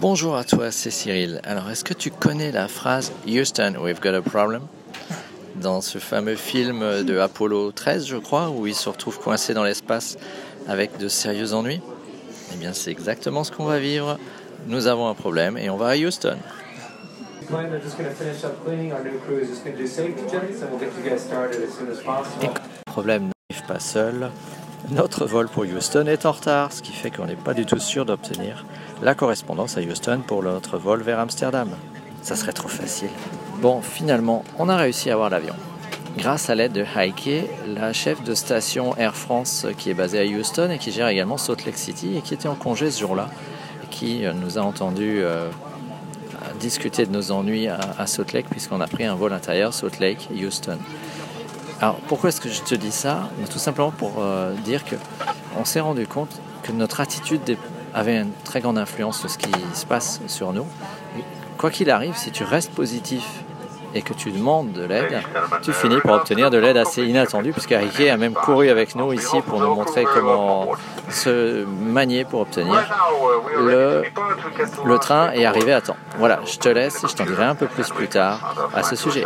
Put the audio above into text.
Bonjour à toi, c'est Cyril. Alors, est-ce que tu connais la phrase Houston, we've got a problem? Dans ce fameux film de Apollo 13, je crois, où il se retrouve coincé dans l'espace avec de sérieux ennuis? Eh bien, c'est exactement ce qu'on va vivre. Nous avons un problème et on va à Houston. Le problème n'arrive pas seul. Notre vol pour Houston est en retard, ce qui fait qu'on n'est pas du tout sûr d'obtenir la correspondance à Houston pour notre vol vers Amsterdam. Ça serait trop facile. Bon, finalement, on a réussi à avoir l'avion. Grâce à l'aide de Heike, la chef de station Air France qui est basée à Houston et qui gère également Salt Lake City et qui était en congé ce jour-là et qui euh, nous a entendu euh, discuter de nos ennuis à, à Salt Lake puisqu'on a pris un vol intérieur Salt Lake Houston. Alors pourquoi est-ce que je te dis ça Tout simplement pour euh, dire que on s'est rendu compte que notre attitude avait une très grande influence sur ce qui se passe sur nous. quoi qu'il arrive, si tu restes positif et que tu demandes de l'aide, tu finis par obtenir de l'aide assez inattendue, puisque Ricky a même couru avec nous ici pour nous montrer comment se manier pour obtenir le, train et arriver à temps. Voilà, je te laisse je t'en dirai un peu plus plus tard à ce sujet.